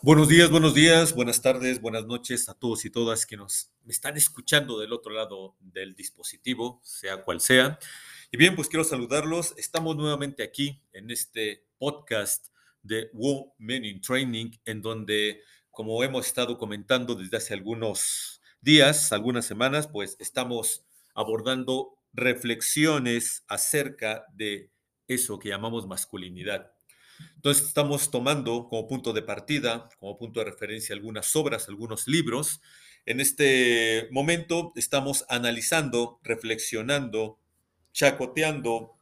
Buenos días, buenos días, buenas tardes, buenas noches a todos y todas que nos están escuchando del otro lado del dispositivo, sea cual sea. Y bien, pues quiero saludarlos. Estamos nuevamente aquí en este podcast de Women in Training, en donde, como hemos estado comentando desde hace algunos días, algunas semanas, pues estamos abordando reflexiones acerca de eso que llamamos masculinidad. Entonces estamos tomando como punto de partida, como punto de referencia algunas obras, algunos libros. En este momento estamos analizando, reflexionando, chacoteando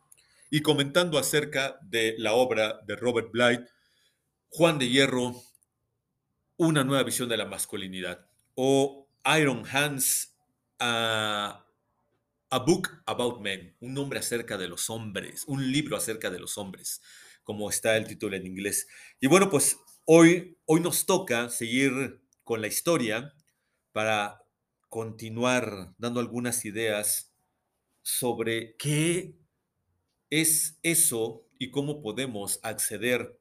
y comentando acerca de la obra de Robert Blythe, Juan de Hierro, Una nueva visión de la masculinidad, o Iron Hands, a Book About Men, un nombre acerca de los hombres, un libro acerca de los hombres como está el título en inglés. Y bueno, pues hoy, hoy nos toca seguir con la historia para continuar dando algunas ideas sobre qué es eso y cómo podemos acceder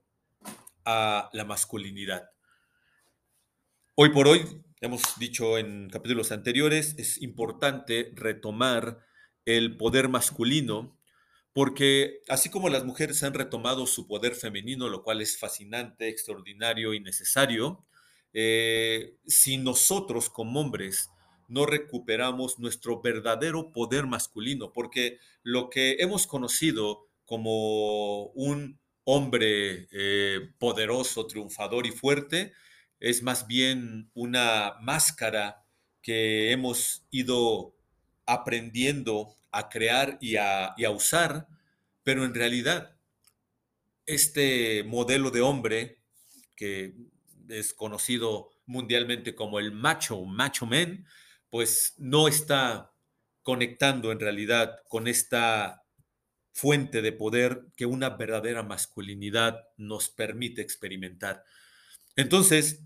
a la masculinidad. Hoy por hoy, hemos dicho en capítulos anteriores, es importante retomar el poder masculino porque así como las mujeres han retomado su poder femenino, lo cual es fascinante, extraordinario y necesario, eh, si nosotros como hombres no recuperamos nuestro verdadero poder masculino, porque lo que hemos conocido como un hombre eh, poderoso, triunfador y fuerte, es más bien una máscara que hemos ido aprendiendo a crear y a, usar, pero en realidad este modelo de hombre que es conocido mundialmente como el macho, macho men, pues no está conectando en realidad con esta fuente de poder que una verdadera masculinidad nos permite experimentar. Entonces,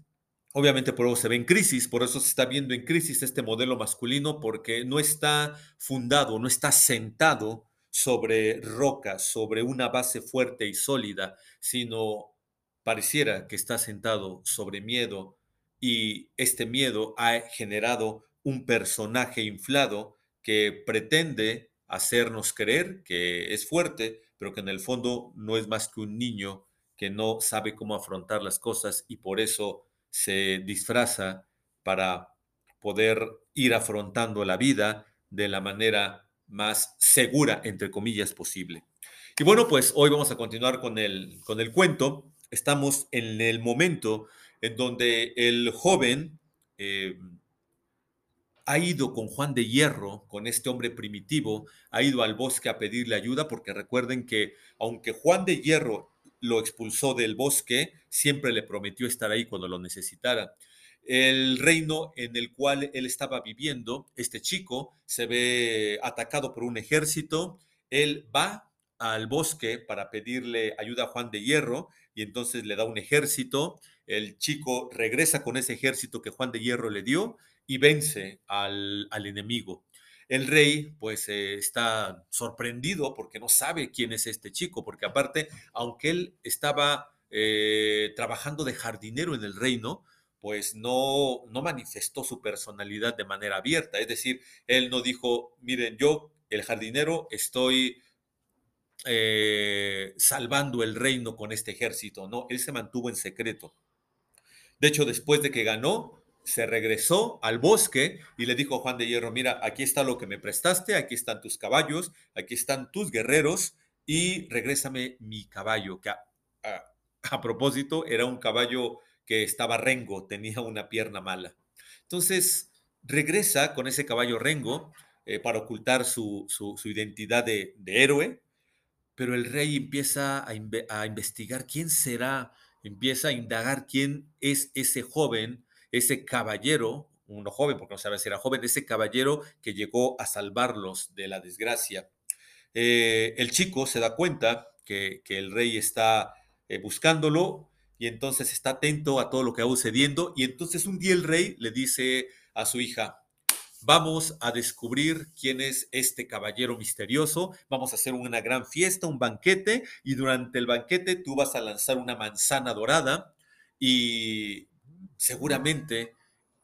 Obviamente por eso se ve en crisis, por eso se está viendo en crisis este modelo masculino porque no está fundado, no está sentado sobre rocas, sobre una base fuerte y sólida, sino pareciera que está sentado sobre miedo y este miedo ha generado un personaje inflado que pretende hacernos creer que es fuerte, pero que en el fondo no es más que un niño que no sabe cómo afrontar las cosas y por eso se disfraza para poder ir afrontando la vida de la manera más segura, entre comillas, posible. Y bueno, pues hoy vamos a continuar con el, con el cuento. Estamos en el momento en donde el joven eh, ha ido con Juan de Hierro, con este hombre primitivo, ha ido al bosque a pedirle ayuda, porque recuerden que aunque Juan de Hierro lo expulsó del bosque, siempre le prometió estar ahí cuando lo necesitara. El reino en el cual él estaba viviendo, este chico, se ve atacado por un ejército, él va al bosque para pedirle ayuda a Juan de Hierro y entonces le da un ejército, el chico regresa con ese ejército que Juan de Hierro le dio y vence al, al enemigo. El rey pues eh, está sorprendido porque no sabe quién es este chico, porque aparte, aunque él estaba eh, trabajando de jardinero en el reino, pues no, no manifestó su personalidad de manera abierta. Es decir, él no dijo, miren, yo, el jardinero, estoy eh, salvando el reino con este ejército. No, él se mantuvo en secreto. De hecho, después de que ganó, se regresó al bosque y le dijo a Juan de Hierro, mira, aquí está lo que me prestaste, aquí están tus caballos, aquí están tus guerreros y regrésame mi caballo, que a, propósito era un caballo que estaba rengo, tenía una pierna mala. Entonces regresa con ese caballo rengo eh, para ocultar su, identidad de, héroe, pero el rey empieza a investigar quién será, empieza a indagar quién es ese joven ese caballero, uno joven, porque no sabe si era joven, ese caballero que llegó a salvarlos de la desgracia. Eh, el chico se da cuenta que, el rey está eh, buscándolo y entonces está atento a todo lo que va sucediendo y entonces un día el rey le dice a su hija, vamos a descubrir quién es este caballero misterioso, vamos a hacer una gran fiesta, un banquete y durante el banquete tú vas a lanzar una manzana dorada y seguramente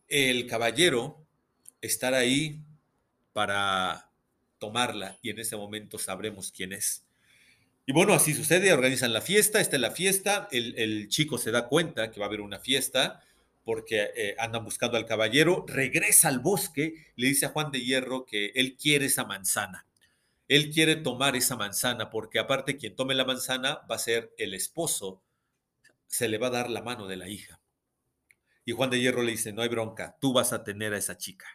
el caballero estará ahí para tomarla y en ese momento sabremos quién es. Y bueno, así sucede, organizan la fiesta, está en la fiesta, el, chico se da cuenta que va a haber una fiesta porque eh, andan buscando al caballero, regresa al bosque, le dice a Juan de Hierro que él quiere esa manzana. Él quiere tomar esa manzana porque aparte quien tome la manzana va a ser el esposo, se le va a dar la mano de la hija. Y Juan de Hierro le dice, no hay bronca, tú vas a tener a esa chica.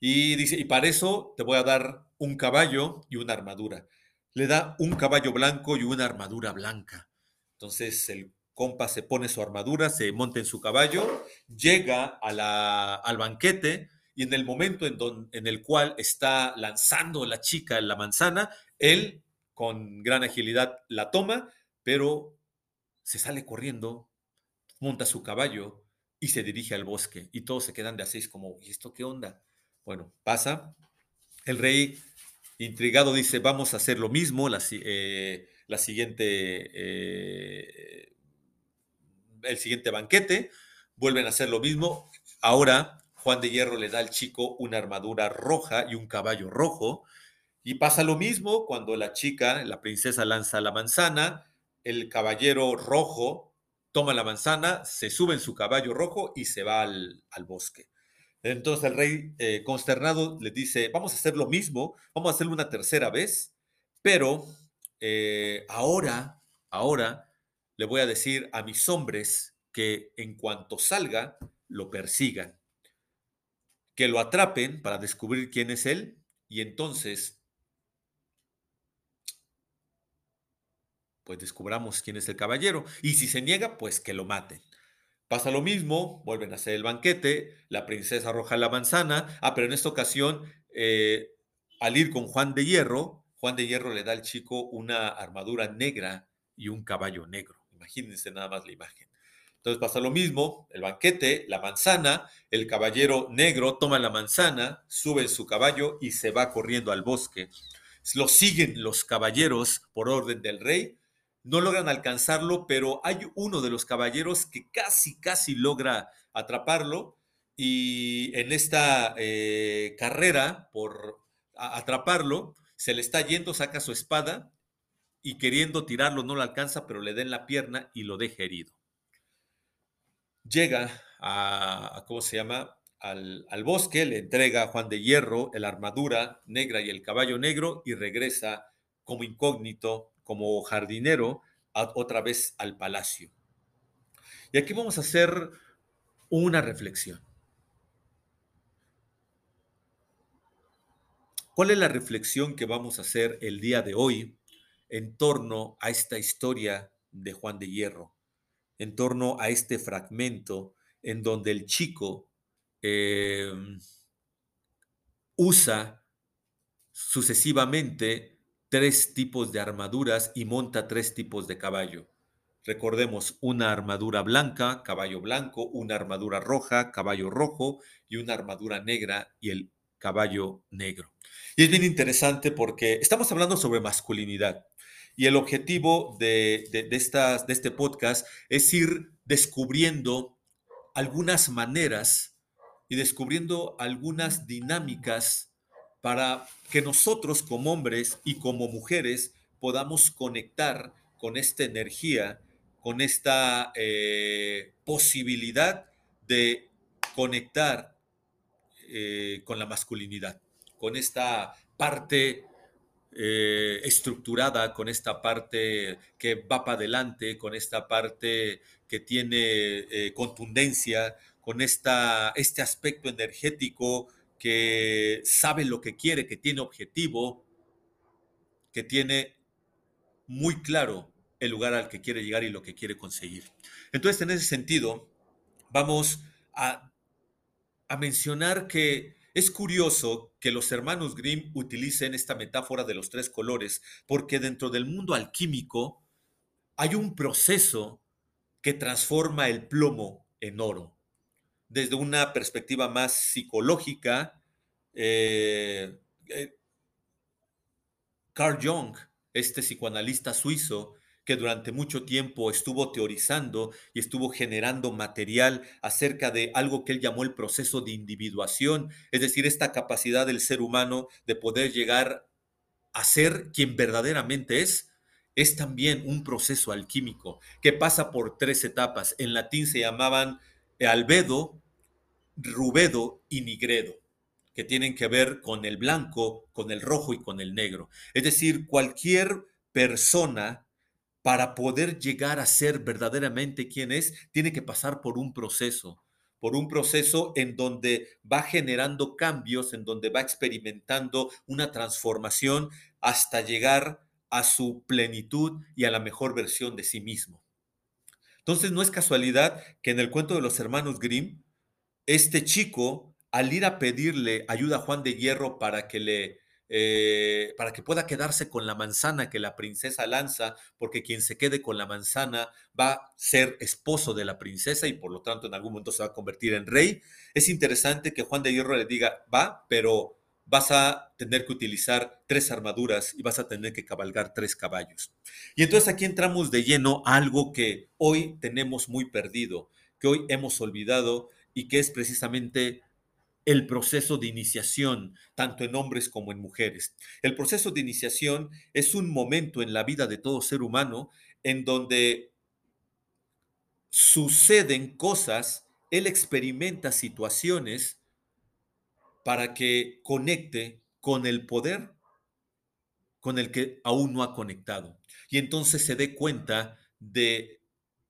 Y dice, y para eso te voy a dar un caballo y una armadura. Le da un caballo blanco y una armadura blanca. Entonces el compa se pone su armadura, se monta en su caballo, llega a la, al banquete y en el momento en, en el cual está lanzando la chica la manzana, él con gran agilidad la toma, pero se sale corriendo, monta su caballo y se dirige al bosque. Y todos se quedan de así, como, ¿y esto qué onda? Bueno, pasa. El rey, intrigado, dice, vamos a hacer lo mismo, la, eh, la siguiente, eh, el siguiente banquete, vuelven a hacer lo mismo. Ahora Juan de Hierro le da al chico una armadura roja y un caballo rojo. Y pasa lo mismo cuando la chica, la princesa, lanza la manzana, el caballero rojo toma la manzana, se sube en su caballo rojo y se va al bosque. Entonces el rey, eh, consternado, le dice, vamos a hacer lo mismo, vamos a hacerlo una tercera vez, pero eh, ahora, ahora le voy a decir a mis hombres que en cuanto salga, lo persigan, que lo atrapen para descubrir quién es él y entonces, pues descubramos quién es el caballero. Y si se niega, pues que lo maten. Pasa lo mismo, vuelven a hacer el banquete, la princesa arroja la manzana, ah, pero en esta ocasión, eh, al ir con Juan de Hierro, Juan de Hierro le da al chico una armadura negra y un caballo negro. Imagínense nada más la imagen. Entonces pasa lo mismo, el banquete, la manzana, el caballero negro toma la manzana, sube en su caballo y se va corriendo al bosque. Lo siguen los caballeros por orden del rey no logran alcanzarlo, pero hay uno de los caballeros que casi, casi logra atraparlo y en esta eh, carrera por atraparlo, se le está yendo, saca su espada y queriendo tirarlo no lo alcanza, pero le da en la pierna y lo deja herido. Llega a, ¿cómo se llama? Al, al, bosque, le entrega a Juan de Hierro la armadura negra y el caballo negro y regresa como incógnito como jardinero otra vez al palacio. Y aquí vamos a hacer una reflexión. ¿Cuál es la reflexión que vamos a hacer el día de hoy en torno a esta historia de Juan de Hierro? En torno a este fragmento en donde el chico em, usa sucesivamente tres tipos de armaduras y monta tres tipos de caballo. Recordemos una armadura blanca, caballo blanco, una armadura roja, caballo rojo y una armadura negra y el caballo negro. Y es bien interesante porque estamos hablando sobre masculinidad y el objetivo de, de, estas, de este podcast es ir descubriendo algunas maneras y descubriendo algunas dinámicas para que nosotros como hombres y como mujeres podamos conectar con esta energía, con esta eh, posibilidad de conectar eh, con la masculinidad, con esta parte eh, estructurada, con esta parte que va para adelante, con esta parte que tiene contundencia, con esta, este aspecto energético que sabe lo que quiere, que tiene objetivo, que tiene muy claro el lugar al que quiere llegar y lo que quiere conseguir. Entonces, en ese sentido, vamos a, a mencionar que es curioso que los hermanos Grimm utilicen esta metáfora de los tres colores, porque dentro del mundo alquímico hay un proceso que transforma el plomo en oro desde una perspectiva más psicológica, eh, eh, Carl Jung, este psicoanalista suizo, que durante mucho tiempo estuvo teorizando y estuvo generando material acerca de algo que él llamó el proceso de individuación, es decir, esta capacidad del ser humano de poder llegar a ser quien verdaderamente es, es también un proceso alquímico que pasa por tres etapas. En latín se llamaban albedo, rubedo y nigredo que tienen que ver con el blanco, con el rojo y con el negro. Es decir, cualquier persona para poder llegar a ser verdaderamente quien es, tiene que pasar por un proceso, por un proceso en donde va generando cambios, en donde va experimentando una transformación hasta llegar a su plenitud y a la mejor versión de sí mismo. Entonces no es casualidad que en el cuento de los hermanos Grimm, este chico, al ir a pedirle ayuda a Juan de Hierro para que le eh, para que pueda quedarse con la manzana que la princesa lanza, porque quien se quede con la manzana va a ser esposo de la princesa y por lo tanto en algún momento se va a convertir en rey. Es interesante que Juan de Hierro le diga, va, pero vas a tener que utilizar tres armaduras y vas a tener que cabalgar tres caballos. Y entonces aquí entramos de lleno a algo que hoy tenemos muy perdido, que hoy hemos olvidado y que es precisamente el proceso de iniciación, tanto en hombres como en mujeres. El proceso de iniciación es un momento en la vida de todo ser humano en donde suceden cosas, él experimenta situaciones para que conecte con el poder con el que aún no ha conectado. Y entonces se dé cuenta de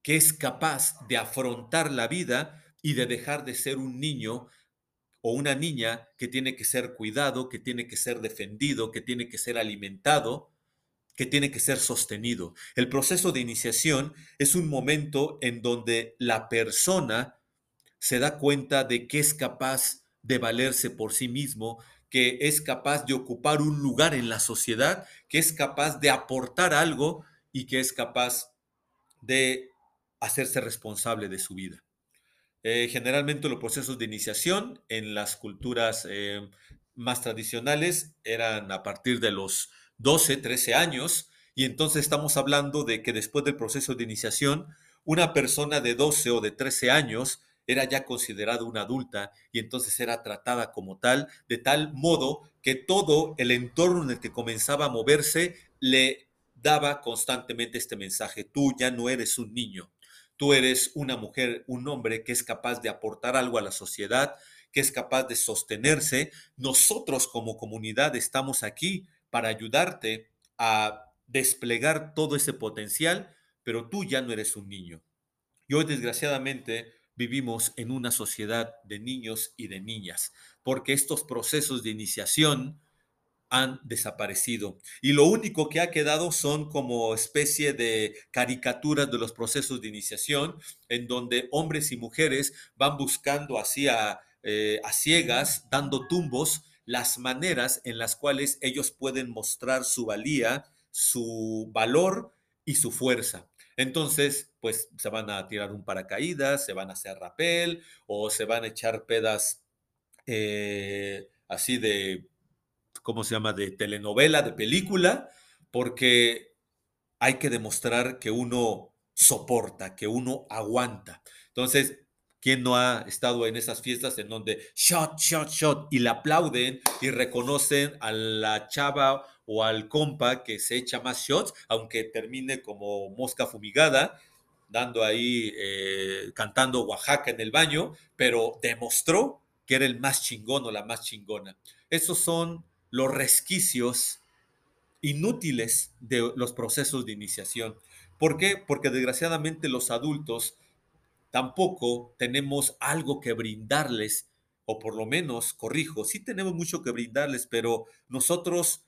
que es capaz de afrontar la vida y de dejar de ser un niño o una niña que tiene que ser cuidado, que tiene que ser defendido, que tiene que ser alimentado, que tiene que ser sostenido. El proceso de iniciación es un momento en donde la persona se da cuenta de que es capaz de valerse por sí mismo, que es capaz de ocupar un lugar en la sociedad, que es capaz de aportar algo y que es capaz de hacerse responsable de su vida. Eh, generalmente los procesos de iniciación en las culturas eh, más tradicionales eran a partir de los 12, 13 años, y entonces estamos hablando de que después del proceso de iniciación, una persona de 12 o de 13 años era ya considerada una adulta y entonces era tratada como tal, de tal modo que todo el entorno en el que comenzaba a moverse le daba constantemente este mensaje, tú ya no eres un niño, Tú eres una mujer, un hombre que es capaz de aportar algo a la sociedad, que es capaz de sostenerse. Nosotros como comunidad estamos aquí para ayudarte a desplegar todo ese potencial, pero tú ya no eres un niño. Y hoy desgraciadamente vivimos en una sociedad de niños y de niñas, porque estos procesos de iniciación han desaparecido. Y lo único que ha quedado son como especie de caricaturas de los procesos de iniciación, en donde hombres y mujeres van buscando así a, eh, a ciegas, dando tumbos, las maneras en las cuales ellos pueden mostrar su valía, su valor y su fuerza. Entonces, pues se van a tirar un paracaídas, se van a hacer rapel o se van a echar pedas eh, así de ¿cómo se llama?, de telenovela, de película, porque hay que demostrar que uno soporta, que uno aguanta. Entonces, ¿quién no ha estado en esas fiestas en donde shot, shot, shot y le aplauden y reconocen a la chava o al compa que se echa más shots, aunque termine como mosca fumigada, dando ahí, eh, cantando Oaxaca en el baño, pero demostró que era el más chingón o la más chingona. Esos son los resquicios inútiles de los procesos de iniciación. ¿Por qué? Porque desgraciadamente los adultos tampoco tenemos algo que brindarles, o por lo menos, corrijo, sí tenemos mucho que brindarles, pero nosotros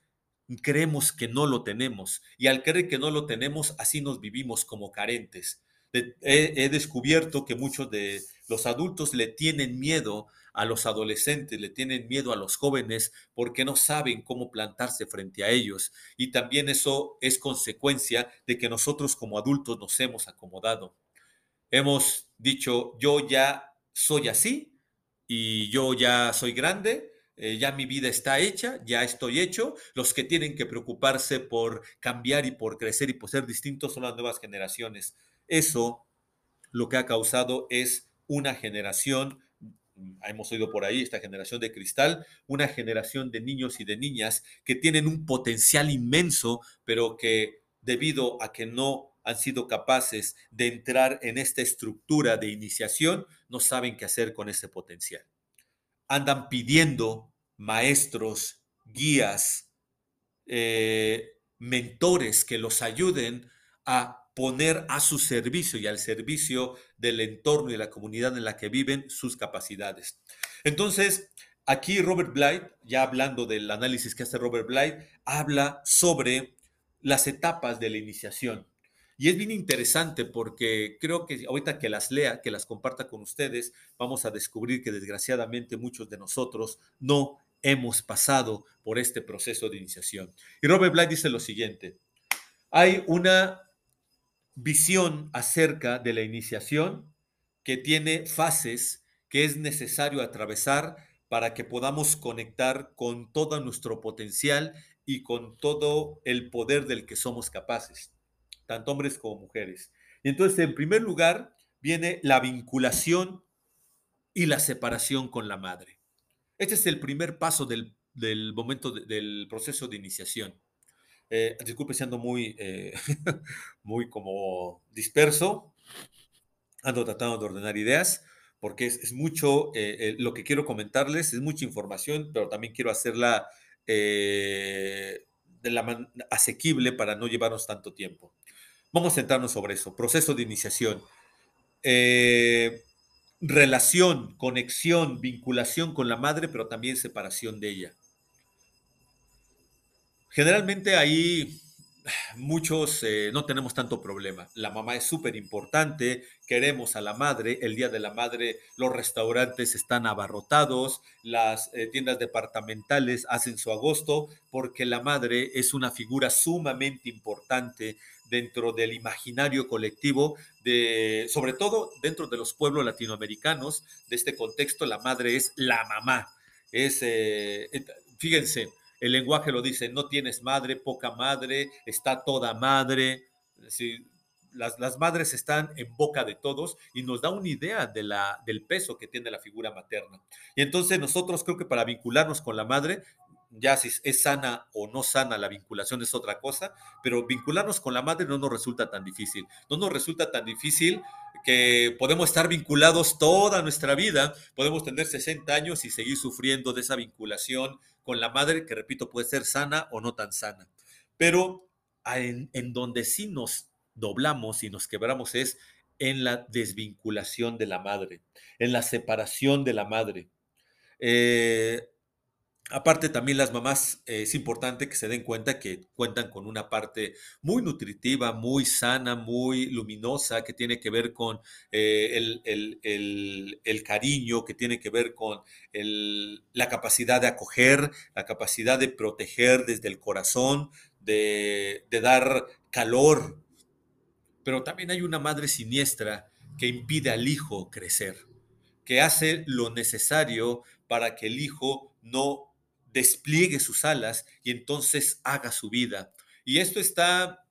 creemos que no lo tenemos. Y al creer que no lo tenemos, así nos vivimos como carentes. He, descubierto que muchos de los adultos le tienen miedo a los adolescentes, le tienen miedo a los jóvenes porque no saben cómo plantarse frente a ellos. Y también eso es consecuencia de que nosotros como adultos nos hemos acomodado. Hemos dicho, yo ya soy así y yo ya soy grande, eh, ya mi vida está hecha, ya estoy hecho. Los que tienen que preocuparse por cambiar y por crecer y por ser distintos son las nuevas generaciones. Eso lo que ha causado es una generación, hemos oído por ahí, esta generación de cristal, una generación de niños y de niñas que tienen un potencial inmenso, pero que debido a que no han sido capaces de entrar en esta estructura de iniciación, no saben qué hacer con ese potencial. Andan pidiendo maestros, guías, eh, mentores que los ayuden a poner a su servicio y al servicio del entorno y la comunidad en la que viven sus capacidades. Entonces, aquí Robert Blythe, ya hablando del análisis que hace Robert Blythe, habla sobre las etapas de la iniciación. Y es bien interesante porque creo que ahorita que las lea, que las comparta con ustedes, vamos a descubrir que desgraciadamente muchos de nosotros no hemos pasado por este proceso de iniciación. Y Robert Blythe dice lo siguiente, hay una visión acerca de la iniciación que tiene fases que es necesario atravesar para que podamos conectar con todo nuestro potencial y con todo el poder del que somos capaces, tanto hombres como mujeres. Y entonces, en primer lugar, viene la vinculación y la separación con la madre. Este es el primer paso del, momento del proceso de iniciación. Eh, disculpe siendo muy, eh, muy como disperso. Ando tratando de ordenar ideas porque es, mucho eh, lo que quiero comentarles, es mucha información, pero también quiero hacerla de la asequible para no llevarnos tanto tiempo. Vamos a centrarnos sobre eso. Proceso de iniciación. Relación, conexión, vinculación con la madre, pero también separación de ella. Generalmente ahí muchos eh, no tenemos tanto problema. La mamá es súper importante, queremos a la madre, el Día de la Madre los restaurantes están abarrotados, las eh, tiendas departamentales hacen su agosto porque la madre es una figura sumamente importante dentro del imaginario colectivo, de, sobre todo dentro de los pueblos latinoamericanos, de este contexto, la madre es la mamá. Es, eh, fíjense, el lenguaje lo dice, no tienes madre, poca madre, está toda madre. las, madres están en boca de todos y nos da una idea del peso que tiene la figura materna. Y entonces nosotros creo que para vincularnos con la madre, ya si es sana o no sana la vinculación es otra cosa, pero vincularnos con la madre no nos resulta tan difícil. No nos resulta tan difícil que podemos estar vinculados toda nuestra vida, podemos tener 60 años y seguir sufriendo de esa vinculación con la madre, que repito, puede ser sana o no tan sana. Pero en, donde sí nos doblamos y nos quebramos es en la desvinculación de la madre, en la separación de la madre. Eh, Aparte también las mamás eh, es importante que se den cuenta que cuentan con una parte muy nutritiva, muy sana, muy luminosa, que tiene que ver con eh, el, cariño, que tiene que ver con la capacidad de acoger, la capacidad de proteger desde el corazón, de, de dar calor. Pero también hay una madre siniestra que impide al hijo crecer, que hace lo necesario para que el hijo no despliegue sus alas y entonces haga su vida. Y esto está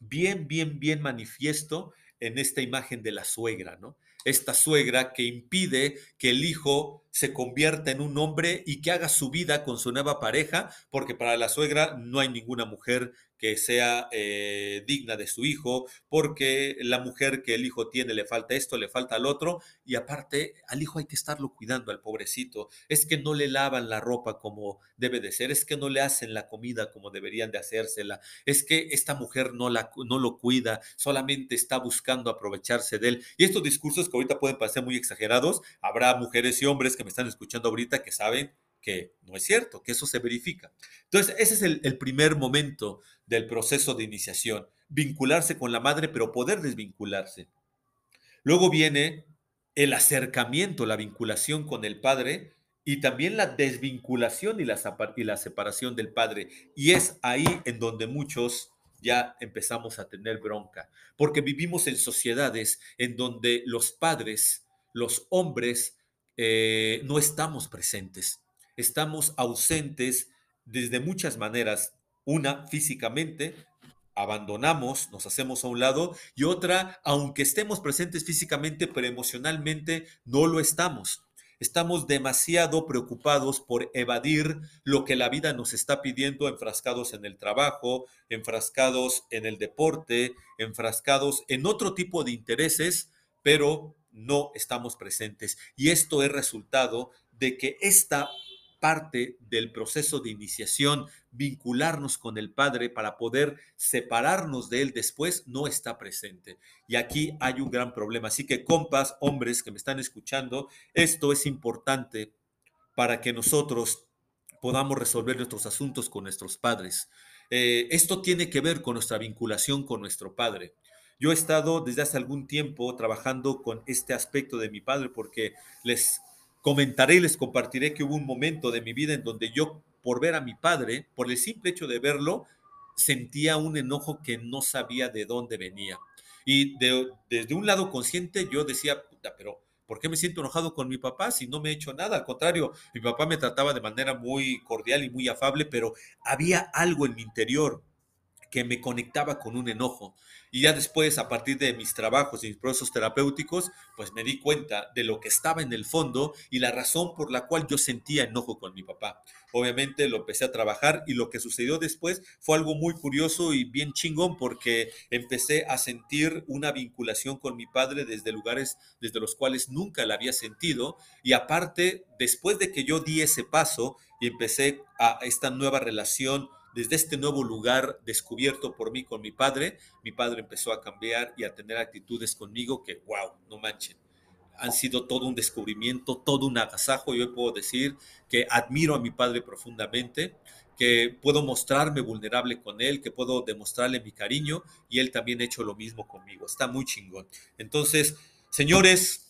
bien, bien, bien manifiesto en esta imagen de la suegra, ¿no? Esta suegra que impide que el hijo se convierta en un hombre y que haga su vida con su nueva pareja, porque para la suegra no hay ninguna mujer que sea eh, digna de su hijo, porque la mujer que el hijo tiene le falta esto, le falta al otro, y aparte al hijo hay que estarlo cuidando al pobrecito. Es que no le lavan la ropa como debe de ser, es que no le hacen la comida como deberían de hacérsela, es que esta mujer no, la, no lo cuida, solamente está buscando aprovecharse de él. Y estos discursos que ahorita pueden parecer muy exagerados, habrá mujeres y hombres que me están escuchando ahorita que saben que no es cierto, que eso se verifica. Entonces, ese es el, primer momento del proceso de iniciación, vincularse con la madre, pero poder desvincularse. Luego viene el acercamiento, la vinculación con el padre y también la desvinculación y la, y la separación del padre. Y es ahí en donde muchos ya empezamos a tener bronca, porque vivimos en sociedades en donde los padres, los hombres, eh, no estamos presentes estamos ausentes desde muchas maneras. Una, físicamente, abandonamos, nos hacemos a un lado, y otra, aunque estemos presentes físicamente, pero emocionalmente no lo estamos. Estamos demasiado preocupados por evadir lo que la vida nos está pidiendo, enfrascados en el trabajo, enfrascados en el deporte, enfrascados en otro tipo de intereses, pero no estamos presentes. Y esto es resultado de que esta parte del proceso de iniciación, vincularnos con el Padre para poder separarnos de Él después, no está presente. Y aquí hay un gran problema. Así que, compas, hombres que me están escuchando, esto es importante para que nosotros podamos resolver nuestros asuntos con nuestros padres. Eh, esto tiene que ver con nuestra vinculación con nuestro Padre. Yo he estado desde hace algún tiempo trabajando con este aspecto de mi padre porque les Comentaré y les compartiré que hubo un momento de mi vida en donde yo, por ver a mi padre, por el simple hecho de verlo, sentía un enojo que no sabía de dónde venía. Y desde un lado consciente yo decía, puta, pero ¿por qué me siento enojado con mi papá si no me he hecho nada? Al contrario, mi papá me trataba de manera muy cordial y muy afable, pero había algo en mi interior que me conectaba con un enojo. Y ya después, a partir de mis trabajos y mis procesos terapéuticos, pues me di cuenta de lo que estaba en el fondo y la razón por la cual yo sentía enojo con mi papá. Obviamente lo empecé a trabajar y lo que sucedió después fue algo muy curioso y bien chingón porque empecé a sentir una vinculación con mi padre desde lugares desde los cuales nunca la había sentido y aparte, después de que yo di ese paso y empecé a esta nueva relación desde este nuevo lugar descubierto por mí con mi padre, mi padre empezó a cambiar y a tener actitudes conmigo que, wow, no manchen. Han sido todo un descubrimiento, todo un agasajo. Yo puedo decir que admiro a mi padre profundamente, que puedo mostrarme vulnerable con él, que puedo demostrarle mi cariño y él también ha hecho lo mismo conmigo. Está muy chingón. Entonces, señores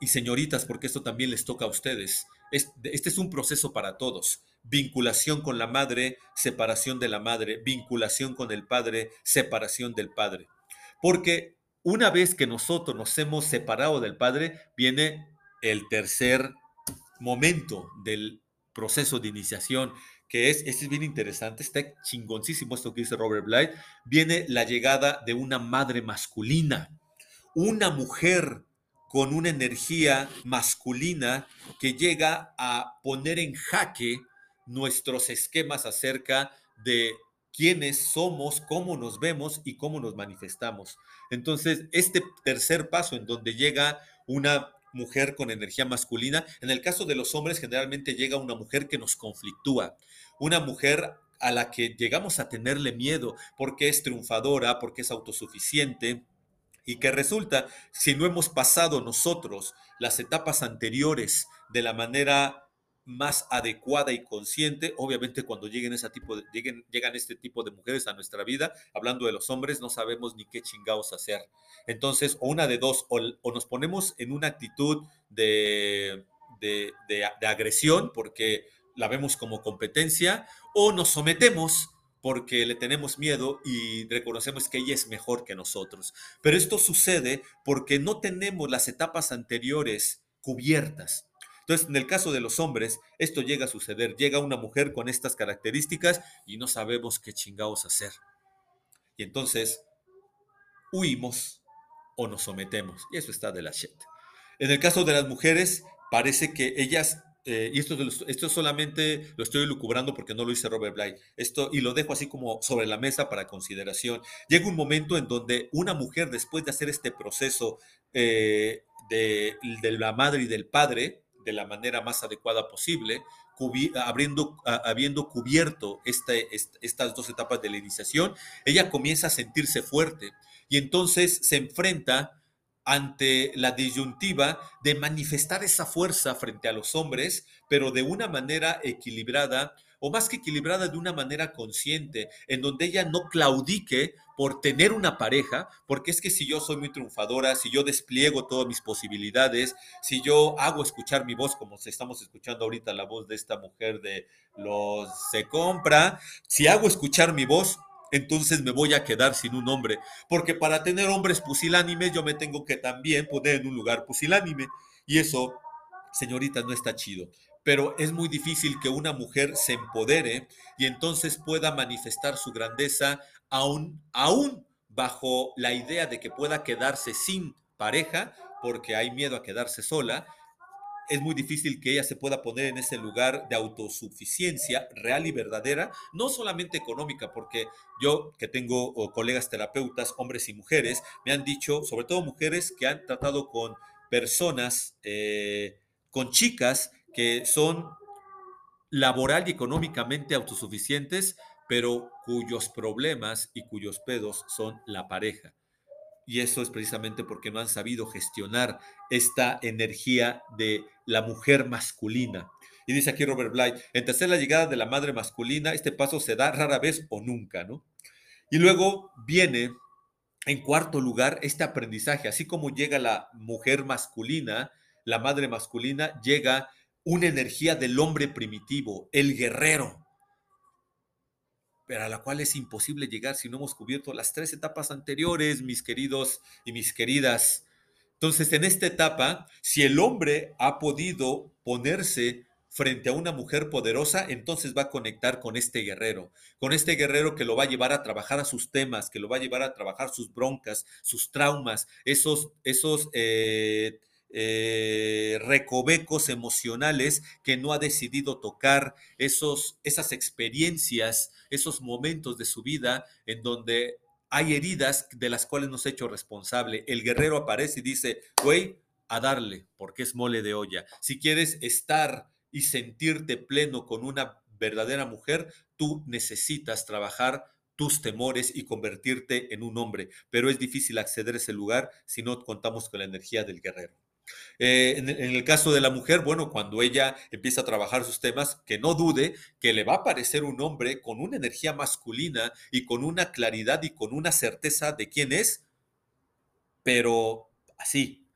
y señoritas, porque esto también les toca a ustedes, este es un proceso para todos vinculación con la madre, separación de la madre, vinculación con el padre, separación del padre. Porque una vez que nosotros nos hemos separado del padre, viene el tercer momento del proceso de iniciación, que es, este es bien interesante, está chingoncísimo esto que dice Robert Blythe, viene la llegada de una madre masculina, una mujer con una energía masculina que llega a poner en jaque nuestros esquemas acerca de quiénes somos, cómo nos vemos y cómo nos manifestamos. Entonces, este tercer paso en donde llega una mujer con energía masculina, en el caso de los hombres generalmente llega una mujer que nos conflictúa, una mujer a la que llegamos a tenerle miedo porque es triunfadora, porque es autosuficiente, y que resulta, si no hemos pasado nosotros las etapas anteriores de la manera más adecuada y consciente. Obviamente cuando lleguen, ese tipo lleguen, llegan este tipo de mujeres a nuestra vida, hablando de los hombres, no sabemos ni qué chingados hacer. Entonces, o una de dos, o, nos ponemos en una actitud de, de agresión porque la vemos como competencia, o nos sometemos porque le tenemos miedo y reconocemos que ella es mejor que nosotros. Pero esto sucede porque no tenemos las etapas anteriores cubiertas. Entonces, en el caso de los hombres, esto llega a suceder. Llega una mujer con estas características y no sabemos qué chingados hacer. Y entonces huimos o nos sometemos. Y eso está de la shit. En el caso de las mujeres, parece que ellas eh, y esto, esto solamente lo estoy lucubrando porque no lo dice Robert Bly, esto, y lo dejo así como sobre la mesa para consideración. Llega un momento en donde una mujer, después de hacer este proceso eh, de, de, la madre y del padre, de la manera más adecuada posible, abriendo, habiendo cubierto este, estas dos etapas de la iniciación, ella comienza a sentirse fuerte y entonces se enfrenta ante la disyuntiva de manifestar esa fuerza frente a los hombres, pero de una manera equilibrada, o más que equilibrada, de una manera consciente, en donde ella no claudique por tener una pareja, porque es que si yo soy muy triunfadora, si yo despliego todas mis posibilidades, si yo hago escuchar mi voz, como estamos escuchando ahorita la voz de esta mujer de los se compra, si hago escuchar mi voz, entonces me voy a quedar sin un hombre, porque para tener hombres pusilánimes yo me tengo que también poner en un lugar pusilánime, y eso, señorita, no está chido. Pero es muy difícil que una mujer se empodere y entonces pueda manifestar su grandeza aún, aún bajo la idea de que pueda quedarse sin pareja porque hay miedo a quedarse sola es muy difícil que ella se pueda poner en ese lugar de autosuficiencia real y verdadera, no solamente económica, porque yo que tengo colegas terapeutas, hombres y mujeres, me han dicho, sobre todo mujeres que han tratado con personas, eh, con chicas que son laboral y económicamente autosuficientes, pero cuyos problemas y cuyos pedos son la pareja. Y eso es precisamente porque no han sabido gestionar esta energía de la mujer masculina. Y dice aquí Robert Blight, en tercer la llegada de la madre masculina, este paso se da rara vez o nunca, ¿no? Y luego viene en cuarto lugar este aprendizaje, así como llega la mujer masculina, la madre masculina, llega una energía del hombre primitivo, el guerrero, pero a la cual es imposible llegar si no hemos cubierto las tres etapas anteriores, mis queridos y mis queridas. Entonces, en esta etapa, si el hombre ha podido ponerse frente a una mujer poderosa, entonces va a conectar con este guerrero, con este guerrero que lo va a llevar a trabajar a sus temas, que lo va a llevar a trabajar sus broncas, sus traumas, esos, esos eh, eh, recovecos emocionales que no ha decidido tocar, esos, esas experiencias, esos momentos de su vida en donde hay heridas de las cuales nos ha hecho responsable. El guerrero aparece y dice, güey, a darle, porque es mole de olla. Si quieres estar y sentirte pleno con una verdadera mujer, tú necesitas trabajar tus temores y convertirte en un hombre, pero es difícil acceder a ese lugar si no contamos con la energía del guerrero. Eh, en, el caso de la mujer, bueno, cuando ella empieza a trabajar sus temas, que no dude que le va a aparecer un hombre con una energía masculina y con una claridad y con una certeza de quién es, pero así,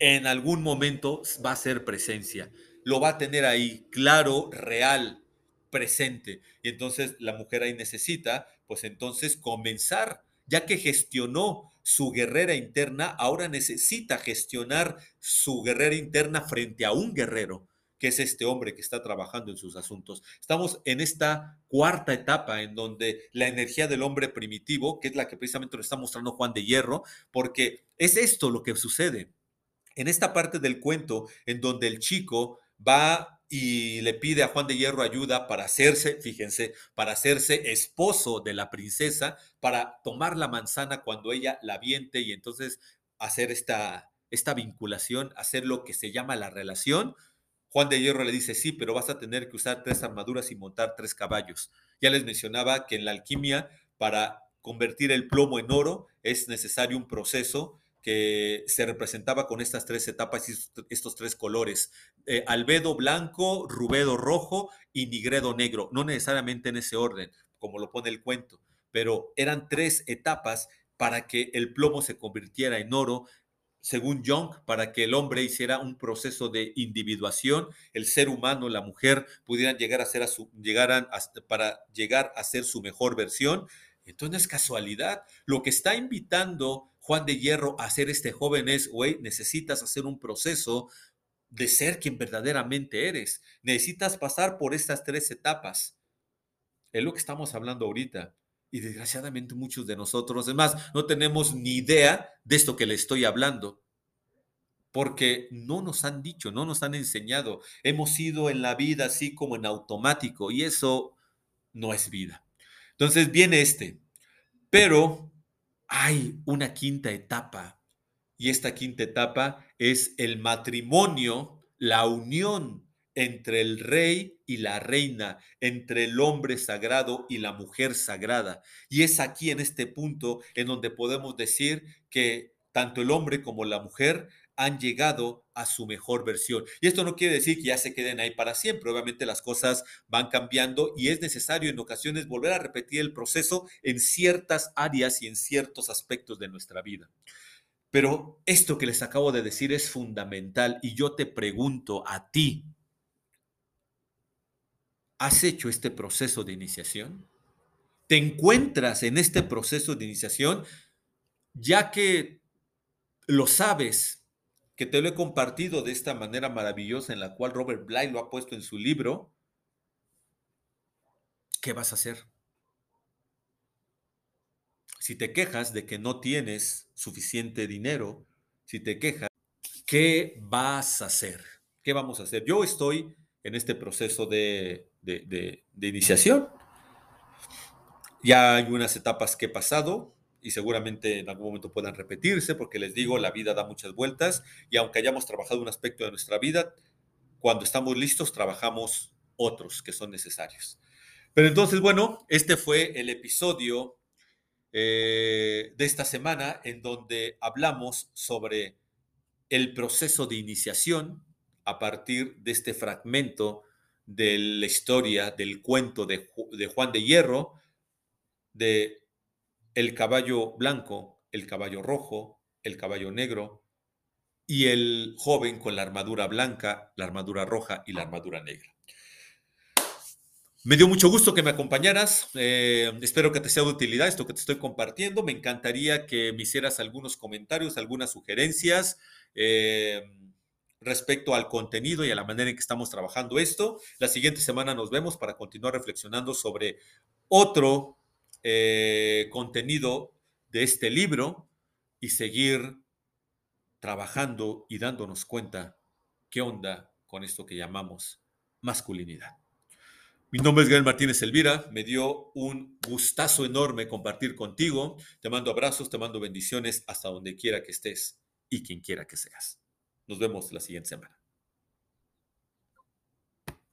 en algún momento va a ser presencia, lo va a tener ahí claro, real, presente. Y entonces la mujer ahí necesita, pues entonces comenzar, ya que gestionó su guerrera interna, ahora necesita gestionar su guerrera interna frente a un guerrero, que es este hombre que está trabajando en sus asuntos. Estamos en esta cuarta etapa en donde la energía del hombre primitivo, que es la que precisamente nos está mostrando Juan de Hierro, porque es esto lo que sucede. En esta parte del cuento, en donde el chico va y le pide a Juan de Hierro ayuda para hacerse, fíjense, para hacerse esposo de la princesa, para tomar la manzana cuando ella la viente y entonces hacer esta, esta vinculación, hacer lo que se llama la relación. Juan de Hierro le dice, sí, pero vas a tener que usar tres armaduras y montar tres caballos. Ya les mencionaba que en la alquimia, para convertir el plomo en oro, es necesario un proceso que se representaba con estas tres etapas y estos tres colores, eh, albedo blanco, rubedo rojo y nigredo negro, no necesariamente en ese orden, como lo pone el cuento, pero eran tres etapas para que el plomo se convirtiera en oro, según Jung, para que el hombre hiciera un proceso de individuación, el ser humano, la mujer, pudieran llegar a ser a su, llegaran para llegar a ser su mejor versión. Entonces casualidad. Lo que está invitando Juan de Hierro hacer este joven es, güey, necesitas hacer un proceso de ser quien verdaderamente eres. Necesitas pasar por estas tres etapas. Es lo que estamos hablando ahorita. Y desgraciadamente muchos de nosotros, además, no tenemos ni idea de esto que le estoy hablando. Porque no nos han dicho, no nos han enseñado. Hemos ido en la vida así como en automático y eso no es vida. Entonces viene este. Pero hay una quinta etapa y esta quinta etapa es el matrimonio, la unión entre el rey y la reina, entre el hombre sagrado y la mujer sagrada. Y es aquí en este punto en donde podemos decir que tanto el hombre como la mujer han llegado a su mejor versión. Y esto no quiere decir que ya se queden ahí para siempre. Obviamente las cosas van cambiando y es necesario en ocasiones volver a repetir el proceso en ciertas áreas y en ciertos aspectos de nuestra vida. Pero esto que les acabo de decir es fundamental y yo te pregunto a ti, ¿has hecho este proceso de iniciación? ¿Te encuentras en este proceso de iniciación ya que lo sabes que te lo he compartido de esta manera maravillosa en la cual Robert Bly lo ha puesto en su libro, ¿qué vas a hacer? Si te quejas de que no tienes suficiente dinero, si te quejas, ¿qué vas a hacer? ¿Qué vamos a hacer? Yo estoy en este proceso de, de, iniciación. Ya hay unas etapas que he pasado y seguramente en algún momento puedan repetirse porque les digo, la vida da muchas vueltas y aunque hayamos trabajado un aspecto de nuestra vida, cuando estamos listos trabajamos otros que son necesarios. Pero entonces, bueno, este fue el episodio eh, de esta semana en donde hablamos sobre el proceso de iniciación a partir de este fragmento de la historia del cuento de, Juan de Hierro, de el caballo blanco, el caballo rojo, el caballo negro y el joven con la armadura blanca, la armadura roja y la armadura negra. Me dio mucho gusto que me acompañaras. Eh, espero que te sea de utilidad esto que te estoy compartiendo. Me encantaría que me hicieras algunos comentarios, algunas sugerencias. Eh, respecto al contenido y a la manera en que estamos trabajando esto. La siguiente semana nos vemos para continuar reflexionando sobre otro eh, contenido de este libro y seguir trabajando y dándonos cuenta qué onda con esto que llamamos masculinidad. Mi nombre es Gabriel Martínez Elvira, me dio un gustazo enorme compartir contigo. Te mando abrazos, te mando bendiciones hasta donde quiera que estés y quien quiera que seas. Nos vemos la siguiente semana.